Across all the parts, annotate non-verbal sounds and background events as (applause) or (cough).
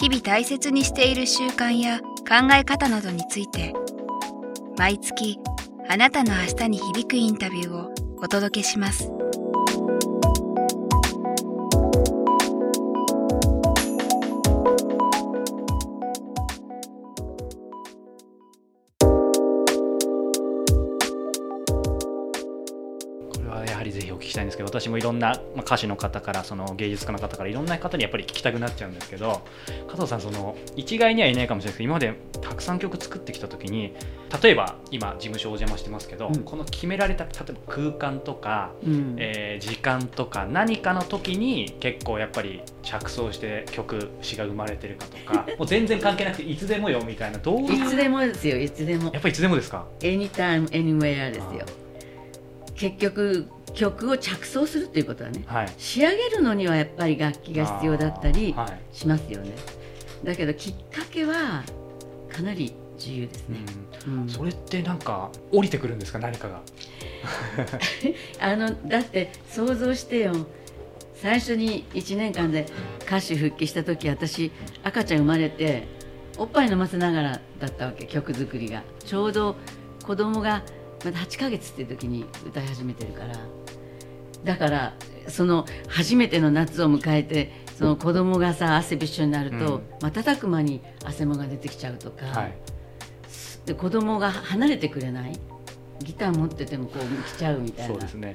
日々大切にしている習慣や考え方などについて毎月あなたの明日に響くインタビューをお届けします。私もいろんな、まあ、歌手の方からその芸術家の方からいろんな方にやっぱり聞きたくなっちゃうんですけど加藤さんその一概にはいないかもしれないですけど今までたくさん曲作ってきた時に例えば今事務所お邪魔してますけど、うん、この決められた例えば空間とか、うん、えー、時間とか何かの時に結構やっぱり着想して曲詩が生まれてるかとか (laughs) もう全然関係なくていつでもよみたいなどういう？いつでもですよいつでも。やっぱりいつでもですか？Anytime anywhere ですよ結局曲を着想するということはね、はい、仕上げるのにはやっぱり楽器が必要だったりしますよね、はい、だけどきっかけはかなり自由ですね、うん。うん、それってなんか降りてくるんですか？何かが。(laughs) あのだって想像してよ。最初に1年間で歌手復帰した時私赤ちゃん生まれておっぱい飲ませながらだったわけ曲作りが。ちょうど子供がまだ8ヶ月っていう時に歌い始めてるから。だからその初めての夏を迎えてその子供がさ汗びっしょになると、うん、瞬く間に汗もが出てきちゃうとか、はい、で子供が離れてくれない？ギター持っててもこう来ちゃうみたいな。そうですね。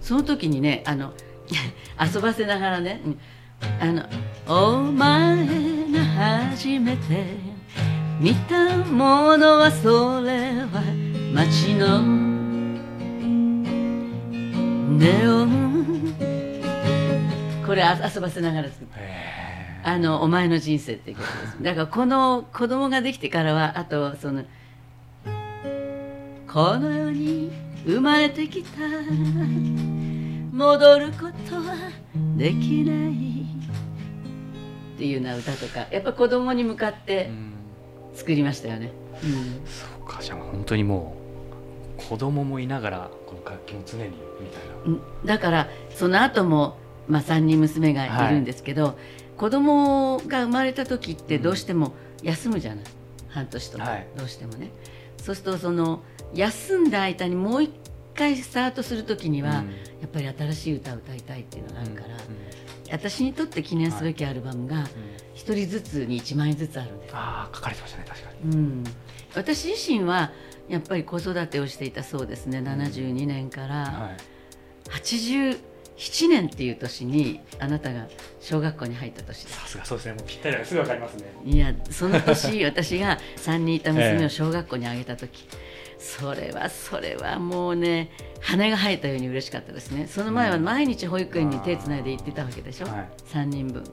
その時にねあの (laughs) 遊ばせながらね「あのお前が初めて見たものはそれは街のネオン。これ遊ばせながら作ってあの「お前の人生」っていう曲です。だからこの子供ができてからはあとその「この世に生まれてきた戻ることはできない」っていうな歌とかやっぱ子供に向かって作りましたよね、うん、そうかじゃあ本当にもう子供もいながらこの楽器も常にみたいな。だからその後もまあ3人娘がいるんですけど、はい、子供が生まれた時ってどうしても休むじゃない、うん、半年とか、どうしてもね。そうするとその休んだ間にもう一回スタートする時には、うん、やっぱり新しい歌を歌いたいっていうのがあるから、うん、私にとって記念すべきアルバムが一人ずつに1枚ずつあるんです、ああ書かれてましたね確かに、うん、私自身はやっぱり子育てをしていたそうですね。72年から、はい。87年っていう年にあなたが小学校に入った年さすがそうですね。もうぴったりすぐわかりますね。いやその年 (laughs) 私が3人いた娘を小学校にあげた時、ええ、それはそれはもうね羽が生えたように嬉しかったですね。その前は毎日保育園に手つないで行ってたわけでしょ、う3人分。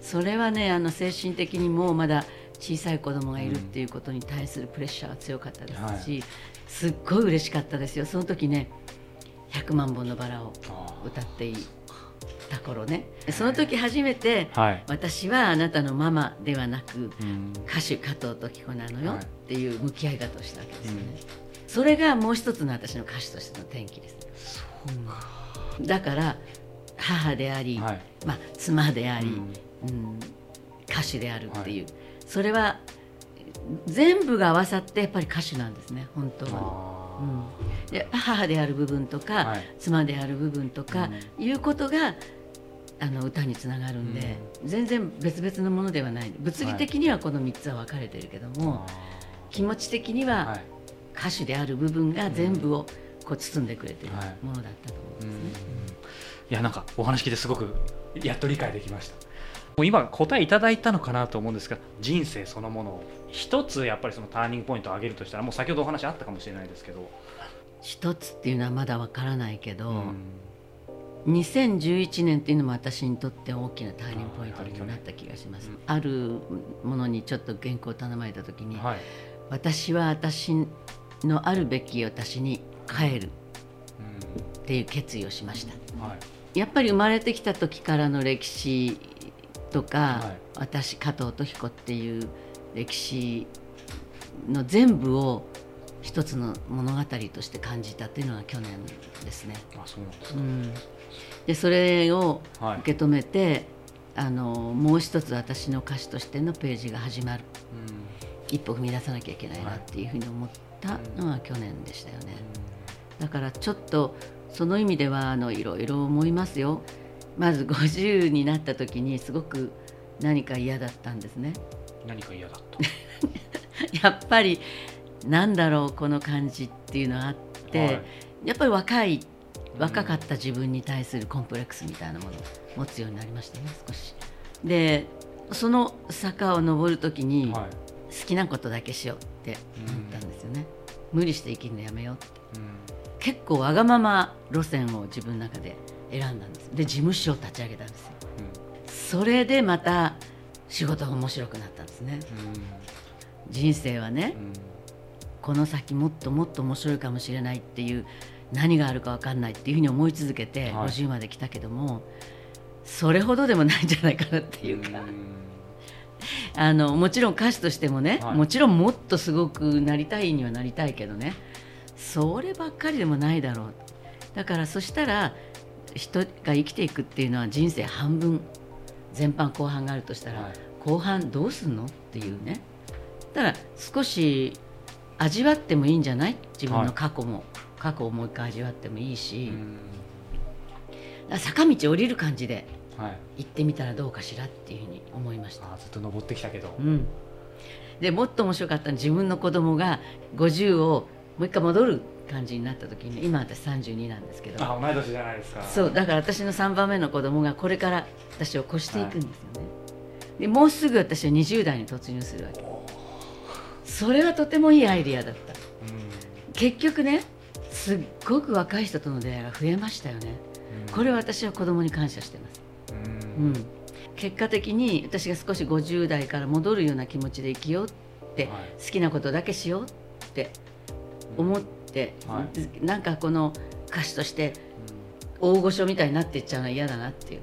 それはねあの精神的にもまだ小さい子供がいるっていうことに対するプレッシャーが強かったですし、はい、すっごい嬉しかったですよ。その時ね100万本のバラを歌っていた頃ね。その時初めて、はい、私はあなたのママではなく、歌手加藤時子なのよっていう向き合い方をしたわけですよね、うん、それがもう一つの私の歌手としての転機です、うん、だから母であり、はい、まあ、妻であり、うん、歌手であるっていう、はい、それは全部が合わさってやっぱり歌手なんですね本当は、うん、で母である部分とか、はい、妻である部分とか、うん、いうことがあの歌につながるんで、うん、全然別々のものではない。物理的にはこの3つは分かれてるけども、はい、気持ち的には歌手である部分が全部をこう包んでくれてるものだったと思うんですね。いやなんかお話聞いてすごくやっと理解できました。もう今答えいただいたのかなと思うんですが人生そのものを。一つやっぱりそのターニングポイントを挙げるとしたらもう先ほどお話あったかもしれないですけど。一つっていうのはまだわからないけど、うん、2011年っていうのも私にとって大きなターニングポイントになった気がします。あるものにちょっと原稿を頼まれた時に、はい。私は私のあるべき私に帰るっていう決意をしました。うん。はい。やっぱり生まれてきた時からの歴史とか、はい。私加藤登彦っていう歴史の全部を一つの物語として感じたっていうのが去年ですね。あそうなんですか、うん、でそれをはい。受け止めて、あのもう一つ私の歌詞としてのページが始まる。一歩踏み出さなきゃいけないなっていうふうに思ったのが去年でしたよね。だからちょっとその意味ではあのいろいろ思いますよ。まず50になった時にすごく何か嫌だったんですね。うん何か嫌だと (laughs) やっぱりなんだろうこの感じっていうのがあって、はいやっぱり若い若かった自分に対するコンプレックスみたいなものを持つようになりましたね少し。でその坂を登る時に好はいきなことだけしようって思ったんですよね。無理して生きるのやめようってうん結構わがまま路線を自分の中で選んだんです。で事務所を立ち上げたんですよ。それでまた仕事が面白くなったんですね。人生はねうん。うんこの先もっともっと面白いかもしれないっていう何があるか分かんないっていうふうに思い続けてはい。50まで来たけども、それほどでもないんじゃないかなっていうか、うん。(laughs) あのもちろん歌手としてもね、はい。もちろんもっとすごくなりたいにはなりたいけどねそればっかりでもないだろう。だからそしたら人が生きていくっていうのは人生半分前半後半があるとしたら、はい。後半どうすんのっていうね。だから少し味わってもいいんじゃない？自分の過去も、過去をもう一回味わってもいいし、坂道降りる感じではい。行ってみたらどうかしらっていうふうに思いました。あーずっと登ってきたけど。うん、でもっと面白かったのは自分の子供が50をもう一回戻る感じになった時に今私32なんですけど。あ同い年じゃないですか。そうだから私の3番目の子供がこれから私を越していくんですよね、でもうすぐ私は20代に突入するわけ。それはとてもいいアイディアだった。結局ねすっごく若い人との出会いが増えましたよね。これは私は子供に感謝してます。うん。うん、結果的に私が少し50代から戻るような気持ちで生きようって、はい。好きなことだけしようって思って、はなんかこの歌手として大御所みたいになっていっちゃうのは嫌だなっていう、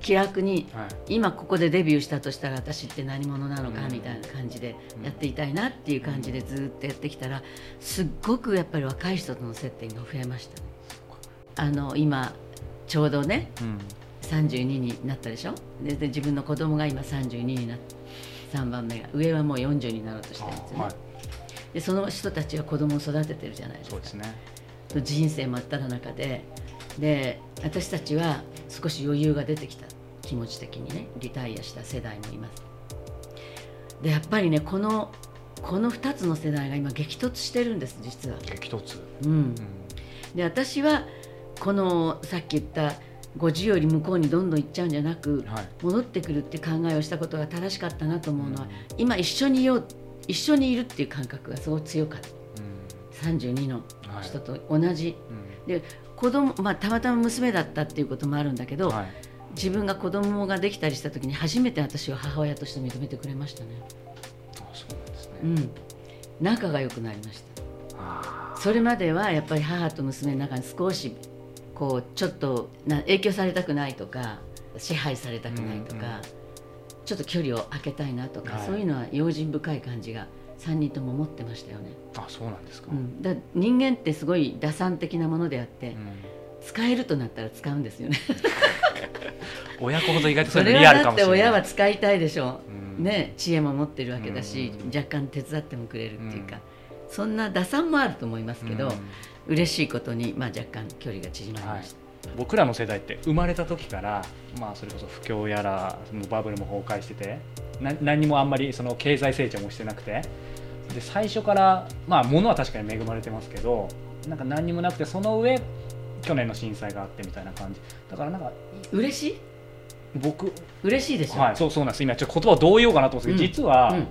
気楽にはい。今ここでデビューしたとしたら私って何者なのかうんみたいな感じでやっていたいなっていう感じでずっとやってきたらすっごくやっぱり若い人との接点が増えましたね。あの今ちょうどねうん。32になったでしょ？でで自分の子供が今32になって3番目が上はもう40になろうとしてるんですよね、はいでその人たちは子供を育ててるじゃないですか。そうですね。人生真っ只中で。で私たちは少し余裕が出てきた気持ち的にねリタイアした世代もいます。でやっぱりねこのこの2つの世代が今激突してるんです実は、激突？うん。うんで私はこのさっき言った50より向こうにどんどん行っちゃうんじゃなくはい。戻ってくるって考えをしたことが正しかったなと思うのは、今一緒にいよう一緒にいるっていう感覚がすごい強かった。32の人と同じ、で子供まあたまたま娘だったっていうこともあるんだけど、はい。自分が子供ができたりした時に初めて私を母親として認めてくれましたね。あそうなんですね。うん。仲が良くなりました。あそれまではやっぱり母と娘の中に少しこうちょっとな影響されたくないとか支配されたくないとか、うんうんちょっと距離を空けたいなとか、はい。そういうのは用心深い感じが3人とも持ってましたよね、ーあそうなんですか。うん、だ人間ってすごい打算的なものであって、うん。使えるとなったら使うんですよね。(laughs) 親子ほど意外とそそれリアルかもしれない。親は使いたいでしょ。うん。ね知恵も持ってるわけだし、うん若干手伝ってもくれるっていうか、そんな打算もあると思いますけど、うん。嬉しいことに、まあ、若干距離が縮まりました。僕らの世代って生まれた時から、まあ、それこそ不況やらバブルも崩壊しててな何にもあんまりその経済成長もしてなくてで最初から、まあ、物は確かに恵まれてますけどなんか何にもなくてその上去年の震災があってみたいな感じ。だからなんか嬉しい？僕嬉しいでしょ、はいそうそうなんです。今ちょっと言葉をどう言おうかなと思うんですけど、うん。実は、うん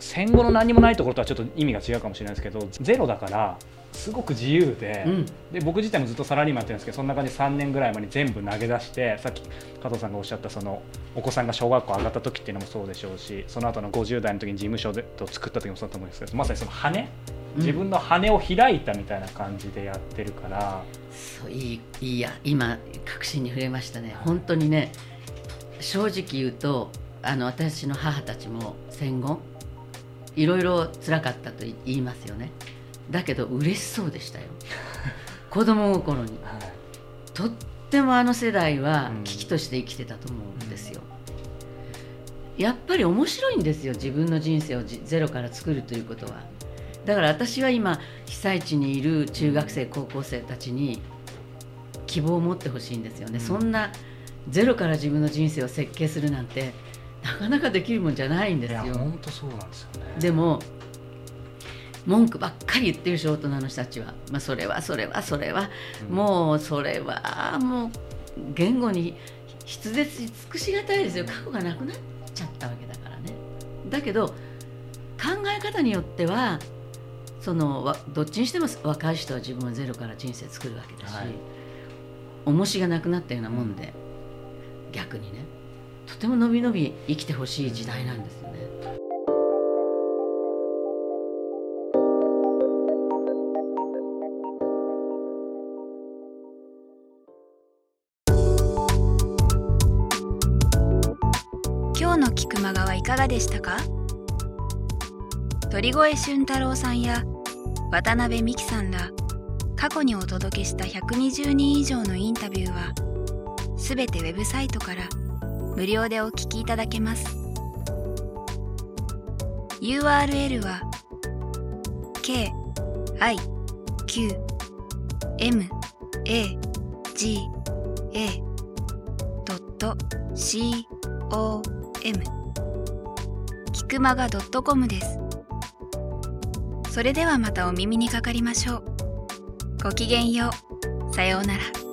戦後の何もないところとはちょっと意味が違うかもしれないですけどゼロだからすごく自由で,、うん。で僕自体もずっとサラリーマンやってるんですけどそんな感じで3年ぐらい前に全部投げ出してさっき加藤さんがおっしゃったそのお子さんが小学校上がった時っていうのもそうでしょうしその後の50代の時に事務所でと作った時もそうだと思うんですけどまさにその羽自分の羽を開いたみたいな感じでやってるから、そういいいいや。今確信に触れましたね。本当にね正直言うとあの私の母たちも戦後いろいろ辛かったと言いますよね。だけど嬉しそうでしたよ。(laughs) 子供心に。とってもあの世代はうん。危機として生きてたと思うんですよ、やっぱり面白いんですよ自分の人生をじゼロから作るということは。だから私は今被災地にいる中学生高校生たちに希望を持ってほしいんですよね、うん。そんなゼロから自分の人生を設計するなんてなかなかできるもんじゃないんでいやすよ本当そうなんですよね。でも文句ばっかり言ってるし大人の人たちは、まあ、それはそれはそれは、うん。もうそれはもう言語に筆舌し尽くしがたいですよ。過去がなくなっちゃったわけだからね。だけど考え方によってはそのわどっちにしても若い人は自分はゼロから人生作るわけだし、はい。重しがなくなったようなもんで、逆にねとてものびのび生きてほしい時代なんですよね。今日の菊間川いかがでしたか？鳥越俊太郎さんや渡辺美樹さんら過去にお届けした120人以上のインタビューはすべてウェブサイトから無料でお聞きいただけます。URL は k i q m a g a c o m キクマガ .com です。それではまたお耳にかかりましょう。ごきげんよう。さようなら。